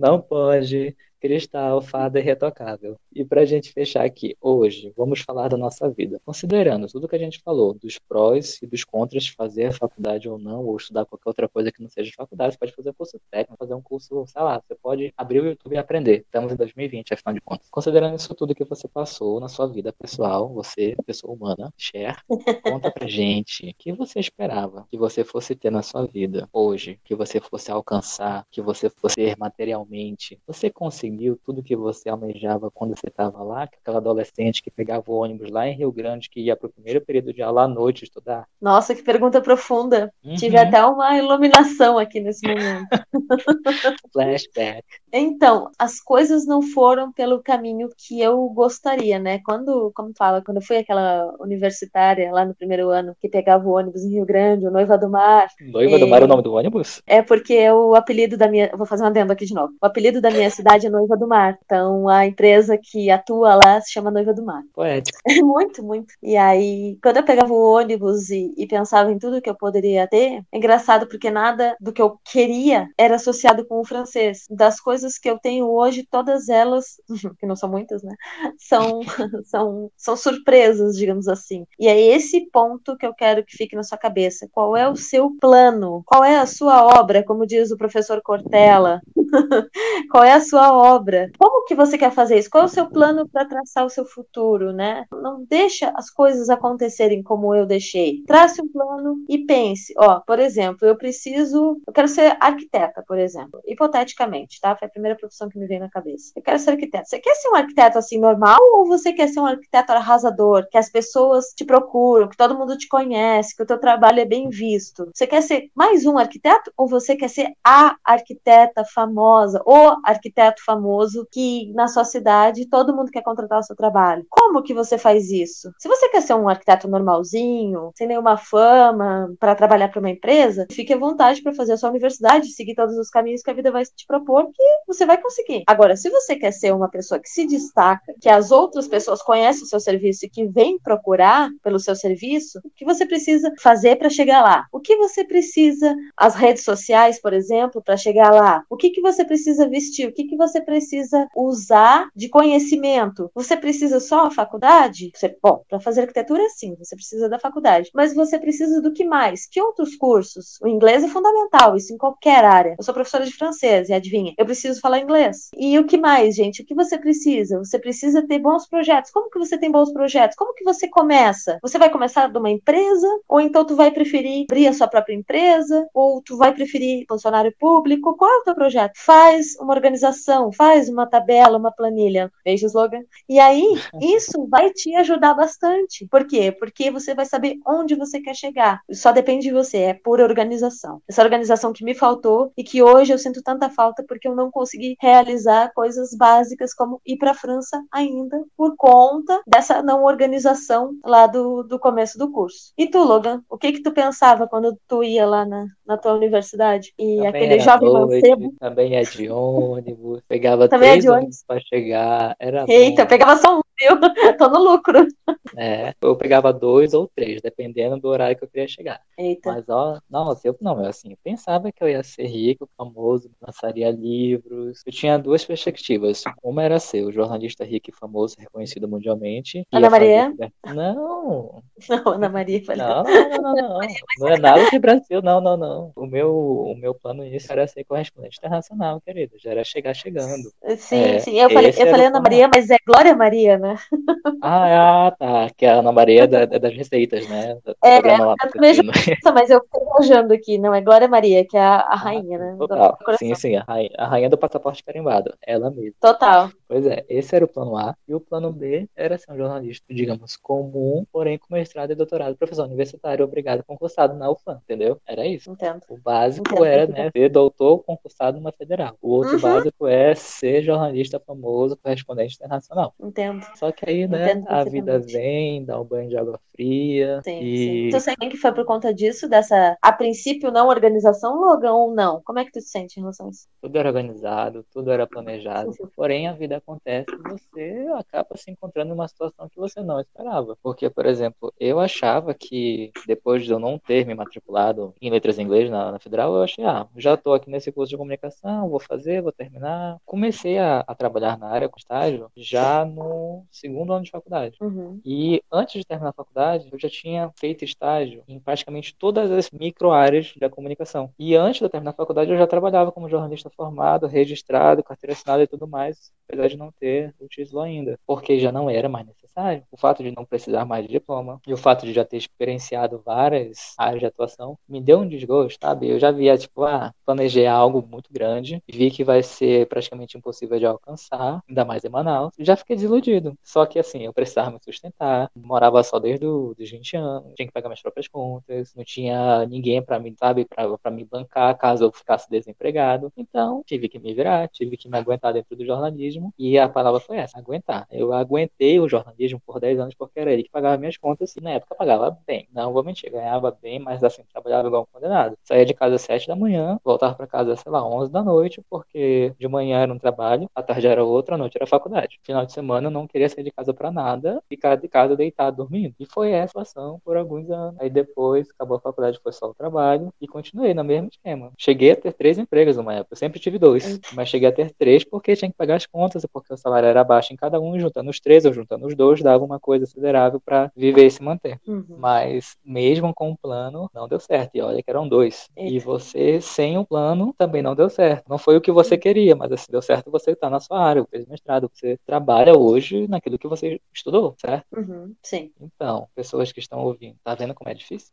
Não pode. Cristal, fada irretocável. E pra gente fechar aqui, hoje, vamos falar da nossa vida. Considerando tudo que a gente falou, dos prós e dos contras de fazer a faculdade ou não, ou estudar qualquer outra coisa que não seja faculdade, você pode fazer um curso técnico, fazer um curso, sei lá, você pode abrir o YouTube e aprender. Estamos em 2020, afinal de contas. Considerando isso tudo que você passou na sua vida pessoal, você, pessoa humana, share, conta pra gente o que você esperava que você fosse ter na sua vida hoje, que você fosse alcançar, que você fosse ter materialmente. Você conseguiu tudo que você almejava quando você estava lá, que aquela adolescente que pegava o ônibus lá em Rio Grande, que ia pro primeiro período de aula à noite estudar? Nossa, que pergunta profunda. Tive Uhum. até uma iluminação aqui nesse momento. Flashback. Então, as coisas não foram pelo caminho que eu gostaria, né? Quando, como fala, quando eu fui aquela universitária lá no primeiro ano, que pegava o ônibus em Rio Grande, o Noiva do Mar, Noiva do Mar é o nome do ônibus? é porque o apelido da minha. Vou fazer um adendo aqui de novo. O apelido da minha cidade é Noiva do Mar. Então, a empresa que atua lá se chama Noiva do Mar. Poético. muito, muito. E aí, quando eu pegava o ônibus e, e pensava em tudo que eu poderia ter, é engraçado porque nada do que eu queria era associado com o francês. Das coisas que eu tenho hoje, todas elas, que não são muitas, né? São, são, são surpresas, digamos assim. E é esse ponto que eu quero que fique na sua cabeça. Qual é o seu plano? Qual é a sua obra, como diz o professor Cortella? Qual é a sua obra? Como que você quer fazer isso? Qual é o seu plano para traçar o seu futuro, né? Não deixa as coisas acontecerem como eu deixei. Trace um plano e pense, ó, por exemplo, eu preciso, eu quero ser arquiteta, por exemplo, hipoteticamente, tá? Foi a primeira profissão que me veio na cabeça. Eu quero ser arquiteta. Você quer ser um arquiteto assim normal ou você quer ser um arquiteto arrasador, que as pessoas te procuram, que todo mundo te conhece, que o teu trabalho é bem visto? Você quer ser mais um arquiteto ou você quer ser a arquiteta famosa, o arquiteto famoso que na sua cidade todo mundo quer contratar o seu trabalho? Como que você faz isso? Se você quer ser um arquiteto normalzinho, sem nenhuma fama, para trabalhar para uma empresa, fique à vontade para fazer a sua universidade, seguir todos os caminhos que a vida vai te propor, que você vai conseguir. Agora, se você quer ser uma pessoa que se destaca, que as outras pessoas conhecem o seu serviço e que vêm procurar pelo seu serviço, o que você precisa fazer para chegar lá? O que você precisa, as redes sociais, por exemplo, para chegar lá? O que, que você precisa vestir? O que, que você precisa usar de conhecimento? Você precisa só a faculdade? Você, bom, para fazer arquitetura, sim, você precisa da faculdade. Mas você precisa do que mais? Que outros cursos? O inglês é fundamental, isso em qualquer área. Eu sou professora de francês, e adivinha? Eu preciso falar inglês. E o que mais, gente? O que você precisa? Você precisa ter bons projetos. Como que você tem bons projetos? Como que você começa? Você vai começar de uma empresa? Ou então tu vai preferir abrir a sua própria empresa? Ou tu vai preferir funcionário público? Qual é o teu projeto? Faz uma organização, faz uma tabela, uma planilha. Beijo, slogan. E aí, isso vai te ajudar bastante. Por quê? Porque você vai saber onde você quer chegar. Só depende de você, é pura organização. Essa organização que me faltou e que hoje eu sinto tanta falta porque eu não consegui realizar coisas básicas como ir para a França ainda por conta dessa não organização lá do, do começo do curso. E tu, Logan, o que que tu pensava quando tu ia lá na, na tua universidade? E Também aquele jovem noite, mancebo. Também é de ônibus. Pegava Também é três de ônibus. pra chegar. Era Eita, eu bom. pegava só um, viu? Tô no lucro. É, eu pegava dois ou três, dependendo do horário que eu queria chegar. Eita. Mas, ó, nossa, eu não, eu assim, eu pensava que eu ia ser rico, famoso, lançaria livros. Eu tinha duas perspectivas. Uma era ser o jornalista rico e famoso, reconhecido mundialmente. Ana ia fazer Maria? cobertura- Não, Não, Ana Maria falei. Não, não, não, não, não. Não é nada de Brasil, não, não, não. O meu, o meu plano inicial era ser correspondente internacional, querido. Já era chegar chegando. Sim, É, sim. Eu falei, eu falei Ana. Maria, mas é Glória Maria, né? Ah, ah, tá. Que a Ana Maria é da- é das receitas, né? Do É, programa. Nossa, mas eu fiquei viajando aqui, não é Glória Maria, que é a, a rainha, né? Total. Sim, sim, a rainha, a rainha do passaporte carimbado. Ela mesma. Total. Pois é, esse era o plano A. E o plano B era ser um jornalista, digamos, comum, porém com mestrado e doutorado, professor universitário, obrigado, concursado na UFAM, entendeu? Era isso. Entendo. O básico Entendo, era, né, ser doutor concursado numa federal. O outro Uhum. básico é ser jornalista famoso, correspondente internacional. Entendo. Só que aí, né, Entendo a vida. Vem, dá um banho de água fria Sim, e sim. Tu sente que foi por conta disso, dessa, a princípio, não organização, Logan, ou não? Como é que tu te sente em relação a isso? tudo era organizado, tudo era planejado. Porém, a vida acontece e você acaba se encontrando numa situação que você não esperava. Porque, por exemplo, eu achava que depois de eu não ter me matriculado em letras em inglês na, na federal, eu achei, ah, já estou aqui nesse curso de comunicação, vou fazer, vou terminar. Comecei a, a trabalhar na área com estágio já no segundo ano de faculdade. Uhum. E antes de terminar a faculdade, eu já tinha feito estágio em praticamente todas as micro-áreas da comunicação. E antes de terminar a faculdade, eu já trabalhava como jornalista formado, registrado, carteira assinada e tudo mais, apesar de não ter o título ainda, porque já não era mais necessário. O fato de não precisar mais de diploma e o fato de já ter experienciado várias áreas de atuação me deu um desgosto, sabe? Eu já via, tipo, ah, planejei algo muito grande, vi que vai ser praticamente impossível de alcançar, ainda mais em Manaus, já fiquei desiludido. Só que, assim, eu precisava me sustentar, morava só desde os 20 anos, tinha que pagar minhas próprias contas, não tinha ninguém para me, sabe, para me bancar caso eu ficasse desempregado. Então, tive que me virar, tive que me aguentar dentro do jornalismo, e a palavra foi essa, aguentar. Eu aguentei o jornalismo por 10 anos porque era ele que pagava minhas contas, e na época pagava bem. Não vou mentir, ganhava bem, mas assim, trabalhava igual um condenado. Saía de casa às 7 da manhã, voltava para casa, sei lá, 11 da noite, porque de manhã era um trabalho, à tarde era outro, à noite era faculdade. Final de semana eu não queria sair de casa para nada, ficar de casa deitado dormindo. E foi essa a situação por alguns anos. Aí depois acabou a faculdade, foi só o trabalho e continuei no mesmo esquema. Cheguei a ter três empregos numa época. Eu sempre tive dois, mas cheguei a ter três porque tinha que pagar as contas, porque o salário era baixo em cada um, juntando os três ou juntando os dois, dava uma coisa considerável para viver e se manter. Uhum. Mas mesmo com o plano, não deu certo. E olha que eram dois. E Eita. você, sem o plano, também não deu certo. Não foi o que você queria, mas assim, deu certo você estar na sua área, fez mestrado, você trabalha hoje naquilo que você estudou, certo? Uhum. Sim. Então, pessoas que estão ouvindo, tá vendo como é difícil?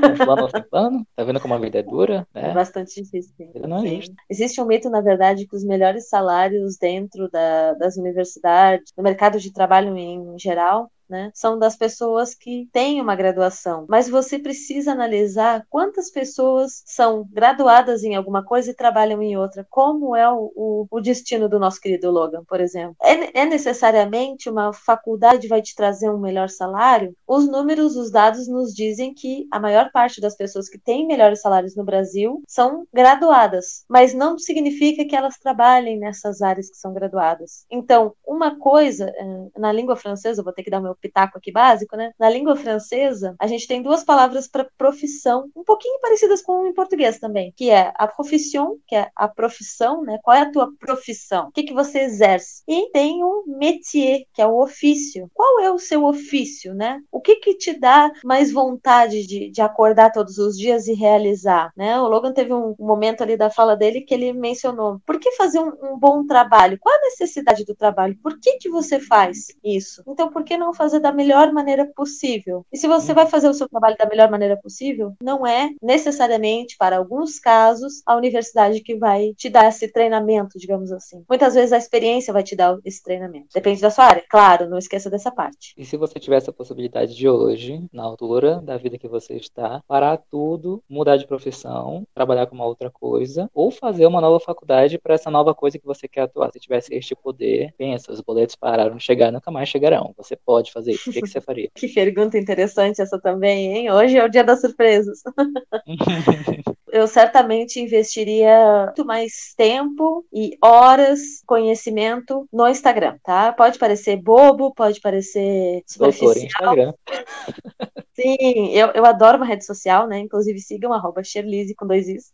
Com plano sem plano? Tá vendo como a vida é dura, É né? bastante difícil. sim. Não é Sim. Existe um mito, na verdade, que os melhores salários dentro da- das universidades, no mercado de trabalho em geral, né, são das pessoas que têm uma graduação. Mas você precisa analisar quantas pessoas são graduadas em alguma coisa e trabalham em outra. Como é o, o, o destino do nosso querido Logan, por exemplo? É, é necessariamente uma faculdade vai te trazer um melhor salário? Os números, os dados nos dizem que a maior parte das pessoas que têm melhores salários no Brasil são graduadas, mas não significa que elas trabalhem nessas áreas que são graduadas. Então, uma coisa, eh, na língua francesa, vou ter que dar o pitaco aqui básico, né? Na língua francesa, a gente tem duas palavras para profissão, um pouquinho parecidas com em português também, que é a profissão, que é a profissão, né? Qual é a tua profissão? O que, que você exerce? E tem o métier, que é o ofício. Qual é o seu ofício, né? O que que te dá mais vontade de, de acordar todos os dias e realizar, né? O Logan teve um momento ali da fala dele que ele mencionou, por que fazer um, um bom trabalho? Qual a necessidade do trabalho? Por que que você faz isso? Então, por que não fazer da melhor maneira possível? E se você vai fazer o seu trabalho da melhor maneira possível, não é necessariamente, para alguns casos, a universidade que vai te dar esse treinamento, digamos assim. Muitas vezes a experiência vai te dar esse treinamento. Depende da sua área, claro, não esqueça dessa parte. E se você tivesse a possibilidade de hoje, na altura da vida que você está, parar tudo, mudar de profissão, trabalhar com uma outra coisa, ou fazer uma nova faculdade para essa nova coisa que você quer atuar. Se tivesse este poder, pensa, os boletos pararam de chegar, nunca mais chegarão. Você pode fazer isso. O que, que você faria? Que pergunta interessante essa também, hein? Hoje é o dia das surpresas. eu certamente investiria muito mais tempo e horas, conhecimento no Instagram, tá? Pode parecer bobo, pode parecer Doutor superficial. Instagram. Sim, eu, eu adoro uma rede social, né? Inclusive sigam arroba Sherlize com dois is.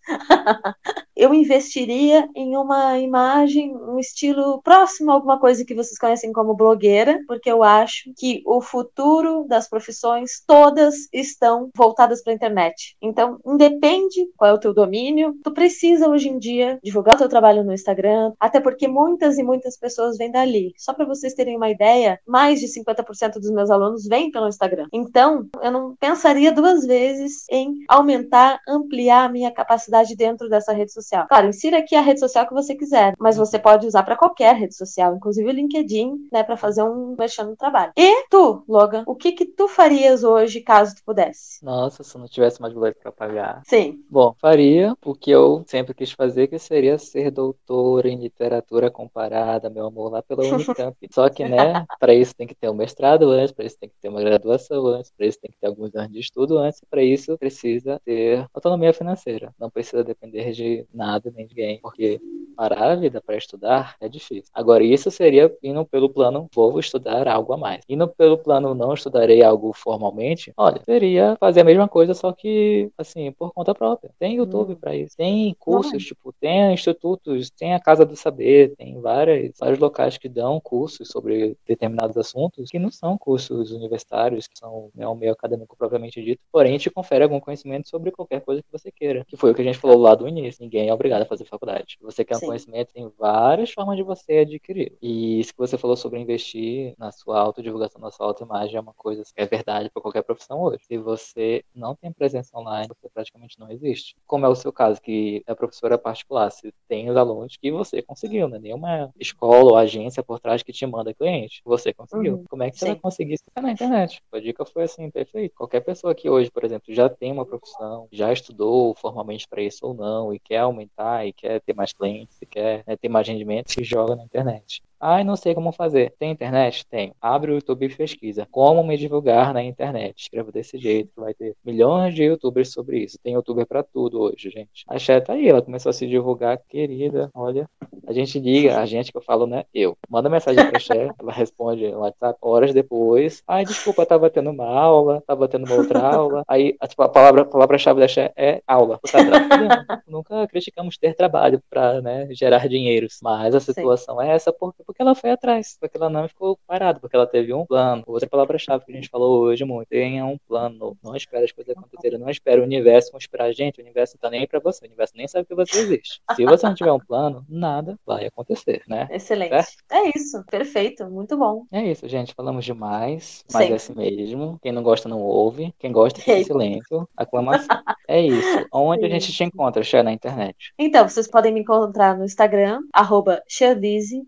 Eu investiria em uma imagem, um estilo próximo a alguma coisa que vocês conhecem como blogueira, porque eu acho que o futuro das profissões todas estão voltadas para a internet. Então, independe qual é o teu domínio, tu precisa hoje em dia divulgar o teu trabalho no Instagram, até porque muitas e muitas pessoas vêm dali. Só para vocês terem uma ideia, mais de 50% dos meus alunos vêm pelo Instagram. Então, eu não pensaria duas vezes em aumentar, ampliar a minha capacidade dentro dessa rede social. Claro, insira aqui a rede social que você quiser, mas você pode usar para qualquer rede social, inclusive o LinkedIn, né, para fazer um mexendo no trabalho. E tu, Logan, o que que tu farias hoje caso tu pudesse? Nossa, se não tivesse mais boleto para pagar. Sim. Bom, faria o que eu sempre quis fazer, que seria ser doutora em literatura comparada, meu amor, lá pela Unicamp. Só que, né, para isso tem que ter um mestrado antes, para isso tem que ter uma graduação antes, para isso tem que ter alguns anos de estudo antes, para isso precisa ter autonomia financeira. Não precisa depender de nada nem ninguém, porque parar a vida para estudar é difícil. Agora, isso seria indo pelo plano vou estudar algo a mais. Indo pelo plano não estudarei algo formalmente, olha, seria fazer a mesma coisa, só que, assim, por conta própria. Tem YouTube hum. para isso. Tem cursos, tipo, tem institutos, tem a Casa do Saber, tem várias, vários locais que dão cursos sobre determinados assuntos que não são cursos universitários, que são né, um meio acadêmico propriamente dito, porém te confere algum conhecimento sobre qualquer coisa que você queira. Que foi o que a gente falou lá do início. Ninguém é obrigado a fazer faculdade. Você quer um Sim. conhecimento, tem várias formas de você adquirir. E isso que você falou sobre investir na sua autodivulgação, na sua autoimagem, é uma coisa que é verdade para qualquer profissão hoje. Se você não tem presença online, você praticamente não existe. Como é o seu caso, que é professora particular, se tem os alunos que você conseguiu, né? Nenhuma escola ou agência por trás que te manda cliente. Você conseguiu. Uhum. Como é que você Sim. vai conseguir isso na internet? A dica foi assim, perfeito. Qualquer pessoa que hoje, por exemplo, já tem uma profissão, já estudou formalmente para isso ou não, e quer aumentar, e quer ter mais clientes, e quer né, ter mais rendimento, se joga na internet. Ai, não sei como fazer. Tem internet? Tenho. Abre o YouTube e pesquisa. Como me divulgar na internet? Escreva desse jeito, vai ter milhões de youtubers sobre isso. Tem youtuber para tudo hoje, gente. A Xé tá aí, ela começou a se divulgar, querida. Olha, a gente liga, a gente que eu falo, né? Eu. Manda mensagem pra Xé, ela responde no WhatsApp horas depois. Ai, desculpa, tava tendo uma aula, tava tendo uma outra aula. Aí, tipo, a palavra, a palavra-chave da Xé é aula. Nunca criticamos ter trabalho para né, gerar dinheiros, mas a situação Sim. é essa porque porque ela foi atrás, porque ela não ficou parada, porque ela teve um plano. Outra palavra-chave que a gente falou hoje muito, tenha um plano. Não espere as coisas acontecerem, não espere o universo conspirar a gente, o universo não tá nem aí pra você, o universo nem sabe que você existe. Se você não tiver um plano, nada vai acontecer, né? Excelente. Certo? É isso, perfeito, muito bom. É isso, gente, falamos demais, mas é assim mesmo. Quem não gosta não ouve, quem gosta fica em silêncio, aclamação. é isso. Onde Sim. a gente te encontra, Xé, na internet? Então, vocês podem me encontrar no Instagram, arroba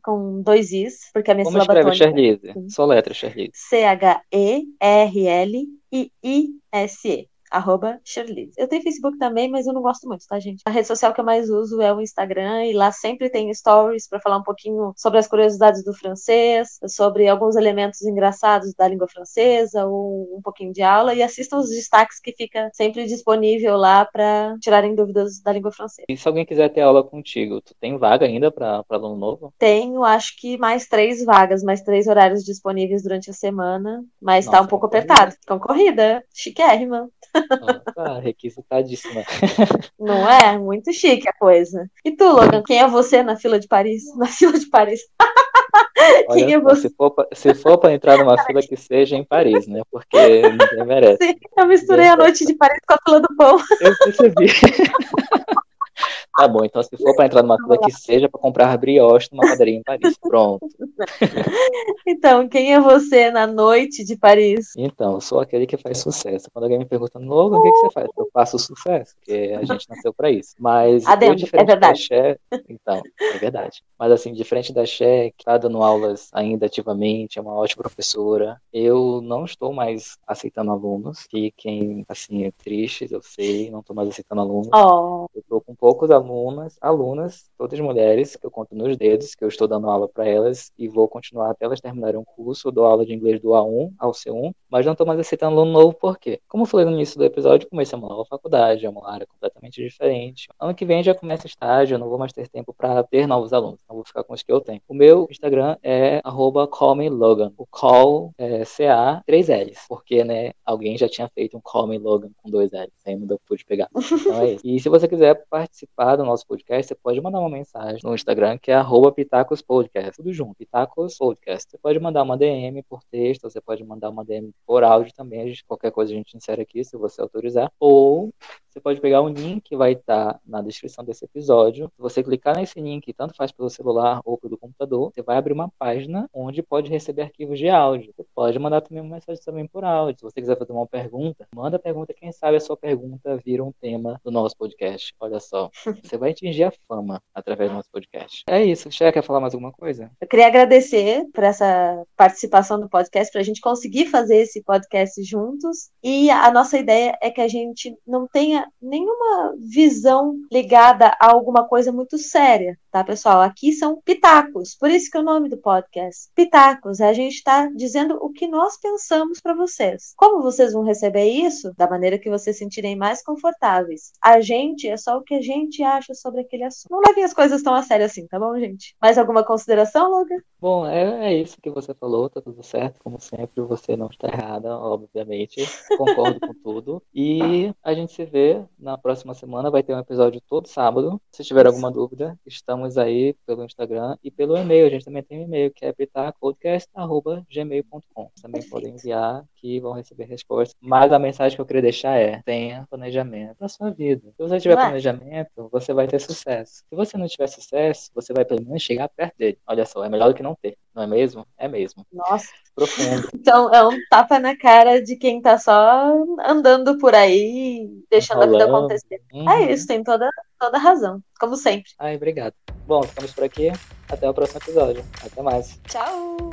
com dois dois Is, porque a minha Como sílaba escreve Charlize? Só letra, Charlize. C-H-E-R-L-I-I-S-E arroba Shirley. Eu tenho Facebook também, mas eu não gosto muito, tá, gente? A rede social que eu mais uso é o Instagram e lá sempre tem stories para falar um pouquinho sobre as curiosidades do francês, sobre alguns elementos engraçados da língua francesa ou um pouquinho de aula e assistam os destaques que fica sempre disponível lá para tirarem dúvidas da língua francesa. E se alguém quiser ter aula contigo, tu tem vaga ainda para aluno novo? Tenho, acho que mais três vagas, mais três horários disponíveis durante a semana, mas Nossa, tá um pouco apertado. Concorrida, chiquérrima. Opa, requisitadíssima. Não é? Muito chique a coisa. E tu, Logan, quem é você na fila de Paris? Na fila de Paris. Olha, quem é você? Se for, se for para entrar numa fila que seja em Paris, né? Porque ninguém merece. Sim, eu misturei a noite de Paris com a fila do pão. Eu percebi. Tá bom, então se for para entrar numa fila que seja para comprar brioche numa padaria em Paris. Pronto. Então, quem é você na noite de Paris? Então, eu sou aquele que faz sucesso. Quando alguém me pergunta, Logan, o que, que você faz? Eu faço sucesso, porque a gente nasceu para isso. Mas Adendo, eu, diferente é verdade. da Xé, então, é verdade. Mas assim, diferente da Xé, que tá dando aulas ainda ativamente, é uma ótima professora, eu não estou mais aceitando alunos. Fiquem, assim, tristes, eu sei, não estou mais aceitando alunos. Oh. Eu estou com poucos alunos alunas, alunas, todas mulheres, que eu conto nos dedos, que eu estou dando aula para elas e vou continuar até elas terminarem o curso. Eu dou aula de inglês do A1 ao C1, mas não estou mais aceitando aluno novo, por quê? Como eu falei no início do episódio, comecei uma nova faculdade, é uma área completamente diferente. Ano que vem já começa estágio, eu não vou mais ter tempo para ter novos alunos, então vou ficar com os que eu tenho. O meu Instagram é callmelogan. O call é CA 3 L's, porque, né, alguém já tinha feito um call me Logan com dois L's, aí não deu pude pegar. Então é isso. E se você quiser participar participar do nosso podcast, você pode mandar uma mensagem no Instagram, que é arroba Pitacos Podcast, tudo junto, Pitacos Podcast. Você pode mandar uma DM por texto, você pode mandar uma DM por áudio também, gente, qualquer coisa a gente insere aqui, se você autorizar. Ou você pode pegar o link que vai estar na descrição desse episódio. Se você clicar nesse link, tanto faz pelo celular ou pelo computador, você vai abrir uma página onde pode receber arquivos de áudio. Você pode mandar também uma mensagem também por áudio. Se você quiser fazer uma pergunta, manda a pergunta. Quem sabe a sua pergunta vira um tema do nosso podcast. Olha só. Você vai atingir a fama através do nosso podcast. É isso. Xé, quer falar mais alguma coisa? Eu queria agradecer por essa participação do podcast, para a gente conseguir fazer esse podcast juntos. E a nossa ideia é que a gente não tenha nenhuma visão ligada a alguma coisa muito séria, tá, pessoal? Aqui são pitacos, por isso que é o nome do podcast. Pitacos, a gente está dizendo o que nós pensamos para vocês. Como vocês vão receber isso? Da maneira que vocês se sentirem mais confortáveis. A gente é só o que a gente acha sobre aquele assunto. Não levem as coisas tão a sério assim, tá bom, gente? Mais alguma consideração, Logan? Bom, é, é isso que você falou, tá tudo certo, como sempre, você não está errada, obviamente. Concordo com tudo. E a gente se vê na próxima semana. Vai ter um episódio todo sábado. Se tiver alguma dúvida, estamos aí pelo Instagram e pelo e-mail. A gente também tem um e-mail que é pitacodcast.gmail.com. Também podem enviar que vão receber respostas. Mas a mensagem que eu queria deixar é: tenha planejamento na sua vida. Se você tiver planejamento, você vai ter sucesso. Se você não tiver sucesso, você vai pelo menos chegar perto dele. Olha só, é melhor do que não ter. Não é mesmo? É mesmo. Nossa. Profundo. Então é um tapa na cara de quem tá só andando por aí, deixando a vida acontecer. Uhum. É isso, tem toda, toda razão. Como sempre. Ai, obrigado. Bom, ficamos por aqui. Até o próximo episódio. Até mais. Tchau.